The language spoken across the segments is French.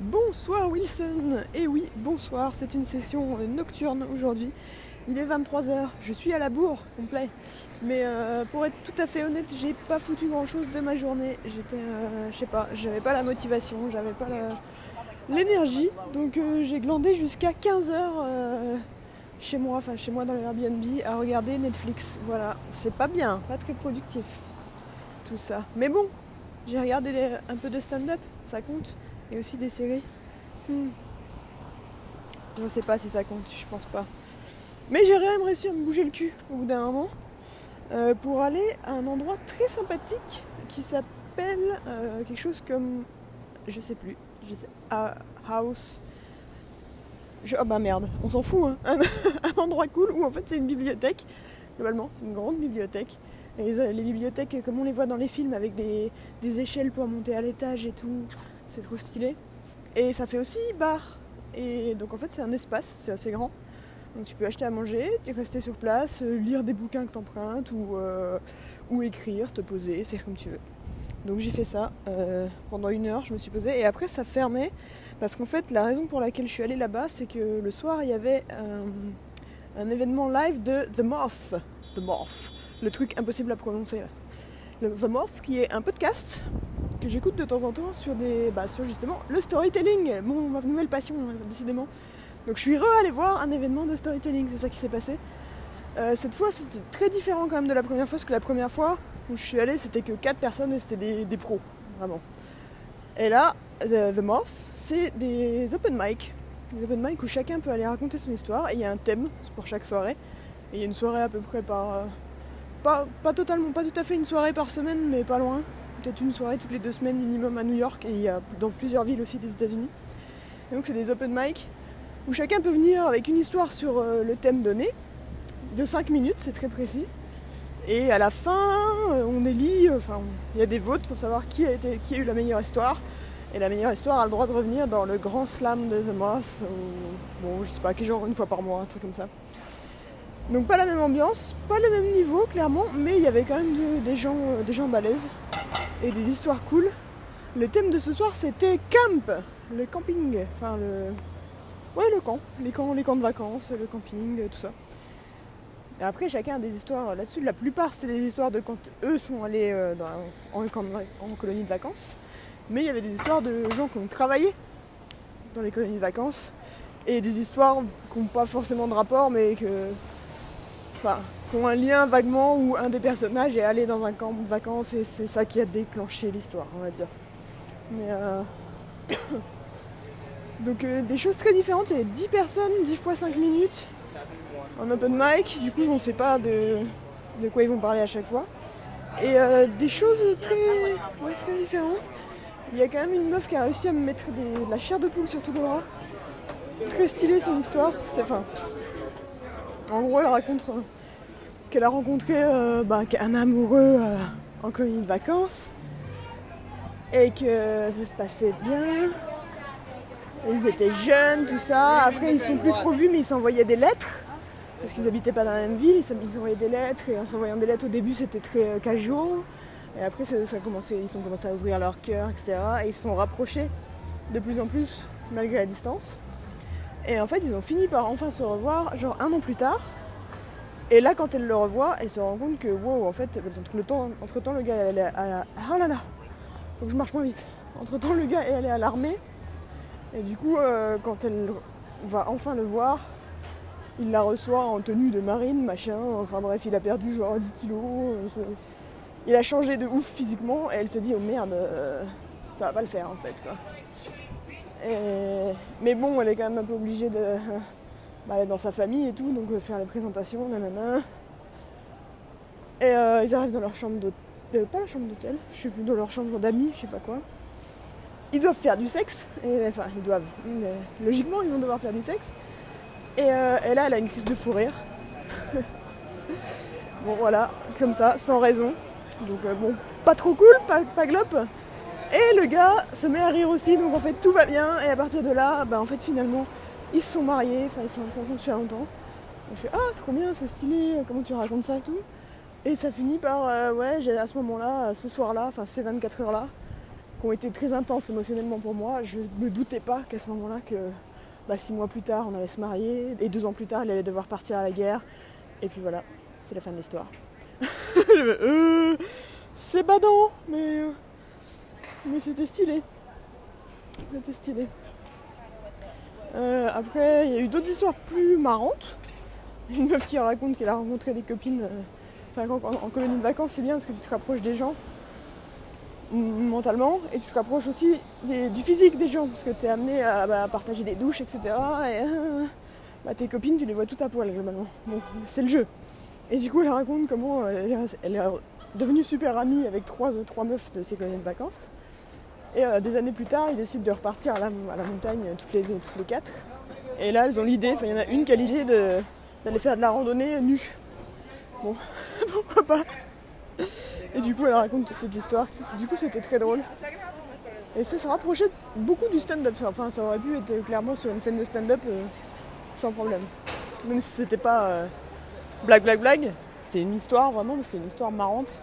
Bonsoir Wilson Et oui, bonsoir, c'est une session nocturne aujourd'hui. Il est 23h, je suis à la bourre complet. Mais euh, pour être tout à fait honnête, j'ai pas foutu grand chose de ma journée. J'étais, euh, je sais pas, j'avais pas la motivation, j'avais pas l'énergie. Donc euh, j'ai glandé jusqu'à 15h chez moi, enfin chez moi dans l'Airbnb, à regarder Netflix. Voilà, c'est pas bien, pas très productif tout ça. Mais bon, j'ai regardé un peu de stand-up, ça compte. Et aussi des séries. Hmm. Je sais pas si ça compte, je pense pas. Mais j'ai même réussi à me bouger le cul au bout d'un moment euh, pour aller à un endroit très sympathique qui s'appelle euh, quelque chose comme. Je sais plus. Je sais, house. oh bah merde, on s'en fout. Hein. Un, endroit cool où en fait c'est une bibliothèque. Globalement, c'est une grande bibliothèque. Et les, bibliothèques, comme on les voit dans les films, avec des échelles pour monter à l'étage et tout, c'est trop stylé. Et ça fait aussi bar. Et donc en fait c'est un espace, c'est assez grand. Donc tu peux acheter à manger, rester sur place, euh, lire des bouquins que t'empruntes ou, euh, ou écrire, te poser, faire comme tu veux. Donc j'ai fait ça euh, pendant une heure, je me suis posée et après ça fermait parce qu'en fait la raison pour laquelle je suis allée là-bas c'est que le soir il y avait un, événement live de The Moth. The Moth, le truc impossible à prononcer. The Moth qui est un podcast que j'écoute de temps en temps sur des bah, sur justement le storytelling, mon, ma nouvelle passion hein, décidément. Donc je suis re allée voir un événement de storytelling, c'est ça qui s'est passé. Euh, cette fois c'était très différent quand même de la première fois, parce que la première fois où je suis allée c'était que 4 personnes et c'était des, pros, vraiment. Et là, The, Moth, c'est des open mic. Des open mic où chacun peut aller raconter son histoire et il y a un thème pour chaque soirée. Et il y a une soirée à peu près par. Euh, pas, pas totalement, pas tout à fait une soirée par semaine, mais pas loin peut-être une soirée toutes les deux semaines minimum à New York et dans plusieurs villes aussi des États-Unis. donc c'est des open mic où chacun peut venir avec une histoire sur euh, le thème donné de 5 minutes, c'est très précis. Et à la fin, euh, on élit, euh, enfin il y a des votes pour savoir qui a, eu la meilleure histoire. Et la meilleure histoire a le droit de revenir dans le grand slam de The Moth, bon je sais pas, qui genre une fois par mois, un truc comme ça. Donc pas la même ambiance, pas le même niveau clairement, mais il y avait quand même des gens, des gens balèzes et des histoires cool. Le thème de ce soir c'était camp, le camping, enfin le. Ouais, le camp, les camps, les camps de vacances, le camping, tout ça. Après, chacun a des histoires là-dessus. La plupart, c'était des histoires de quand eux sont allés euh, en, en, colonie de vacances. Mais il y avait des histoires de gens qui ont travaillé dans les colonies de vacances. Et des histoires qui n'ont pas forcément de rapport, mais que. Enfin, qui ont un lien vaguement où un des personnages est allé dans un camp de vacances et c'est ça qui a déclenché l'histoire, on va dire. Mais euh... Donc euh, des choses très différentes, il y avait 10 personnes, 10 fois 5 minutes en open mic, du coup on ne sait pas de, quoi ils vont parler à chaque fois. Et euh, des choses très, très différentes. Il y a quand même une meuf qui a réussi à me mettre de la chair de poule sur tout le bras. Très stylé son histoire. Enfin, en gros elle raconte qu'elle a rencontré euh, bah, un amoureux euh, en colonie de vacances et que ça se passait bien. Ils étaient jeunes, tout ça. Après, ils sont plus trop vus, mais ils s'envoyaient des lettres parce qu'ils n'habitaient pas dans la même ville. Ils s'envoyaient des lettres et en s'envoyant des lettres, au début, c'était très euh, casual. Et après, ça, a commencé, ils ont commencé à ouvrir leur cœur, etc. Et ils se sont rapprochés de plus en plus, malgré la distance. Et en fait, ils ont fini par enfin se revoir, genre un an plus tard. Et là, quand elle le revoit, elle se rend compte que, wow, en fait, entre, le temps, entre temps, le gars, est à. Oh là là Faut que je marche moins vite. Entre temps, le gars, elle est à l'armée. Et du coup, euh, quand elle va enfin le voir, il la reçoit en tenue de marine, machin. Enfin bref, il a perdu genre 10 kilos. Euh, il a changé de ouf physiquement. Et elle se dit, oh merde, euh, ça va pas le faire en fait, quoi. Mais bon, elle est quand même un peu obligée de bah, dans sa famille et tout, donc euh, faire les présentations, nanana. Et euh, ils arrivent dans leur chambre d'hôtel, euh, pas la chambre d'hôtel, je sais plus, dans leur chambre d'amis, je sais pas quoi. Ils doivent faire du sexe, enfin ils doivent, logiquement ils vont devoir faire du sexe. Et, là elle a une crise de fou rire. bon voilà, comme ça, sans raison. Donc bon, pas trop cool, pas, pas glop. Et le gars se met à rire aussi, donc en fait tout va bien, et à partir de là, bah en fait finalement, ils se sont mariés, enfin ils sont ensemble depuis longtemps. On fait Ah, trop bien, c'est stylé, comment tu racontes ça et tout. Et ça finit par euh, Ouais, j'ai à ce moment-là, ce soir-là, enfin ces 24 heures-là, qui ont été très intenses émotionnellement pour moi. Je ne me doutais pas qu'à ce moment-là, que bah, six mois plus tard, on allait se marier, et deux ans plus tard, il allait devoir partir à la guerre. Et puis voilà, c'est la fin de l'histoire. euh, c'est badant, mais, euh, mais c'était stylé. C'était stylé. Euh, après, il y a eu d'autres histoires plus marrantes. Une meuf qui raconte qu'elle a rencontré des copines. euh, en, colonie de vacances, c'est bien parce que tu te rapproches des gens mentalement et tu te rapproches aussi du physique des gens parce que tu es amené à, bah, à partager des douches, etc. Et euh, bah, tes copines, tu les vois tout à poil globalement. C'est le jeu. Et du coup, elle raconte comment elle est, elle est devenue super amie avec trois, trois meufs de ses colonies de vacances. Et euh, des années plus tard, ils décident de repartir à la, montagne euh, toutes les, toutes les quatre. Et là, elles ont l'idée, enfin, il y en a une qui a l'idée d'aller faire de la randonnée nue. Bon, pourquoi pas? Et du coup, elle raconte toute cette histoire. Du coup, c'était très drôle. Et ça se rapprochait beaucoup du stand-up. Enfin, ça aurait pu être clairement sur une scène de stand-up euh, sans problème. Même si c'était pas euh, blague, blague, blague. C'est une histoire vraiment, mais c'est une histoire marrante.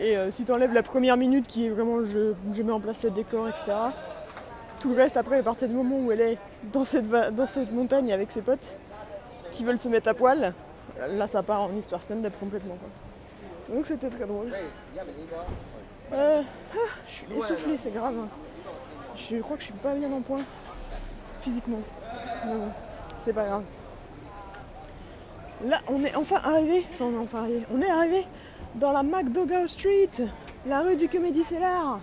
Et euh, si tu enlèves la première minute qui est vraiment je, je mets en place le décor, etc. Tout le reste après, à partir du moment où elle est dans cette, dans cette montagne avec ses potes qui veulent se mettre à poil, là ça part en histoire stand-up complètement. Donc c'était très drôle. Euh, ah, je suis essoufflée, c'est grave. hein. Je crois que je suis pas bien en point physiquement. Mais c'est pas grave. Là, on est enfin arrivé. Enfin, on est enfin arrivé. On est arrivé dans la McDougall Street, la rue du Comedy Cellar.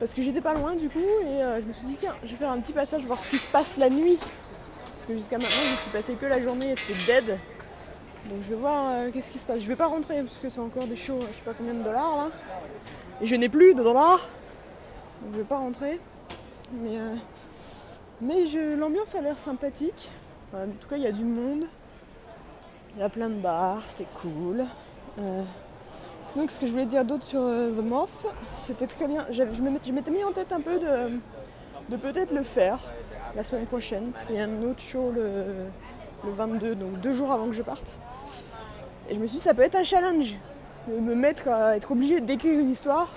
Parce que j'étais pas loin du coup et euh, je me suis dit tiens, je vais faire un petit passage voir ce qui se passe la nuit. Parce que jusqu'à maintenant, je suis passé que la journée et c'était dead. Donc je vais voir euh, qu'est-ce qui se passe. Je vais pas rentrer parce que c'est encore des shows, je sais pas combien de dollars là. Et je n'ai plus de dollars. Donc je vais pas rentrer. Mais, euh, mais je- l'ambiance a l'air sympathique. En tout cas, il y a du monde. Il y a plein de bars, c'est cool. Euh, sinon, ce que je voulais dire d'autre sur euh, The Moth, c'était très bien. Je m'étais mis en tête un peu de, peut-être le faire la semaine prochaine. Parce qu'il y a un autre show le, le 22, donc deux jours avant que je parte. Et je me suis dit, ça peut être un challenge. De me mettre à être obligé d'écrire une histoire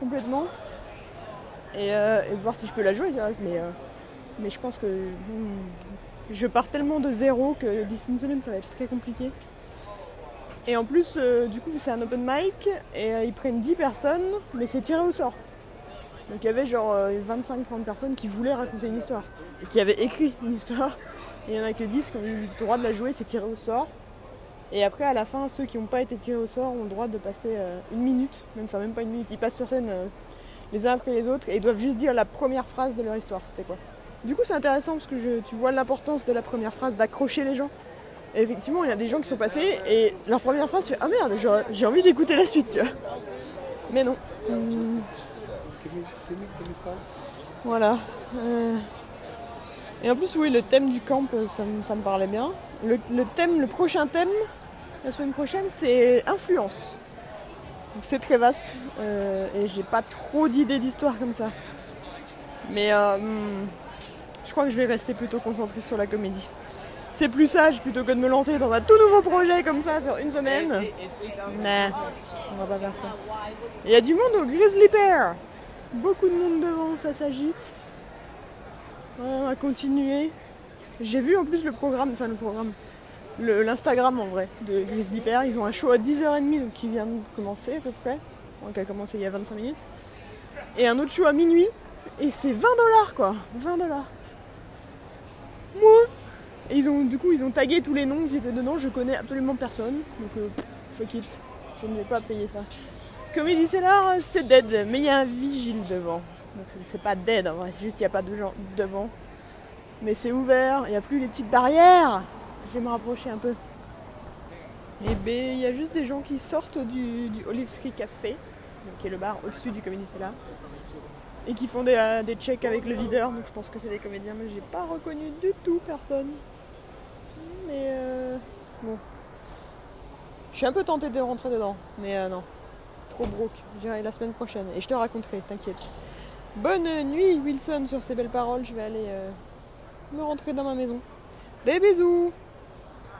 complètement. Et, euh, et voir si je peux la jouer. Mais, euh, mais je pense que hmm, je pars tellement de zéro que d'ici une semaine, ça va être très compliqué. Et en plus, euh, du coup, c'est un open mic et euh, ils prennent 10 personnes, mais c'est tiré au sort. Donc il y avait genre 25-30 personnes qui voulaient raconter une histoire et qui avaient écrit une histoire. Il n'y en a que 10 qui ont eu le droit de la jouer, c'est tiré au sort. Et après, à la fin, ceux qui n'ont pas été tirés au sort ont le droit de passer euh, une minute, même, enfin même pas une minute, ils passent sur scène euh, les uns après les autres et ils doivent juste dire la première phrase de leur histoire, c'était quoi? Du coup, c'est intéressant parce que tu vois l'importance de la première phrase, d'accrocher les gens. Effectivement, il y a des gens qui sont passés et leur première phrase fait Ah merde, j'ai envie d'écouter la suite, tu vois. Mais non. Hum, voilà. Euh, Et en plus, oui, le thème du camp, euh, ça, me- parlait bien. Le, thème, le prochain thème, la semaine prochaine, c'est influence. C'est très vaste euh, et j'ai pas trop d'idées d'histoire comme ça. Mais hmm, je crois que je vais rester plutôt concentrée sur la comédie. C'est plus sage plutôt que de me lancer dans un tout nouveau projet comme ça sur une semaine. Mais on va pas faire ça. Il y a du monde au Grizzly Bear. Beaucoup de monde devant, ça s'agite. On va continuer. J'ai vu en plus le programme, enfin le programme, l'Instagram en vrai de Grizzly Bear. Ils ont un show à 10h30 donc qui vient de commencer à peu près. Donc qui a commencé il y a 25 minutes. Et un autre show à minuit. Et c'est 20 dollars quoi. 20 dollars. Moi. Et ils ont du coup ils ont tagué tous les noms qui étaient dedans. Je connais absolument personne. Donc euh, fuck it. Je ne vais pas payer ça. Comedy Cellar, c'est dead, mais il y a un vigile devant. Donc c'est- pas dead en vrai, c'est juste qu'il n'y a pas de gens devant. Mais c'est ouvert, il n'y a plus les petites barrières. Je vais me rapprocher un peu. Et ben, il y a juste des gens qui sortent du, Olive Tree Café, qui est le bar au-dessus du Comedy Cellar, et qui font des, euh, des checks avec le videur. Donc je pense que c'est des comédiens, mais j'ai pas reconnu du tout personne. Mais euh, bon. Je suis un peu tentée de rentrer dedans, mais euh, non. Trop broke. J'irai la semaine prochaine et je te raconterai, t'inquiète. Bonne nuit Wilson sur ces belles paroles. Je vais aller euh, me rentrer dans ma maison. Des bisous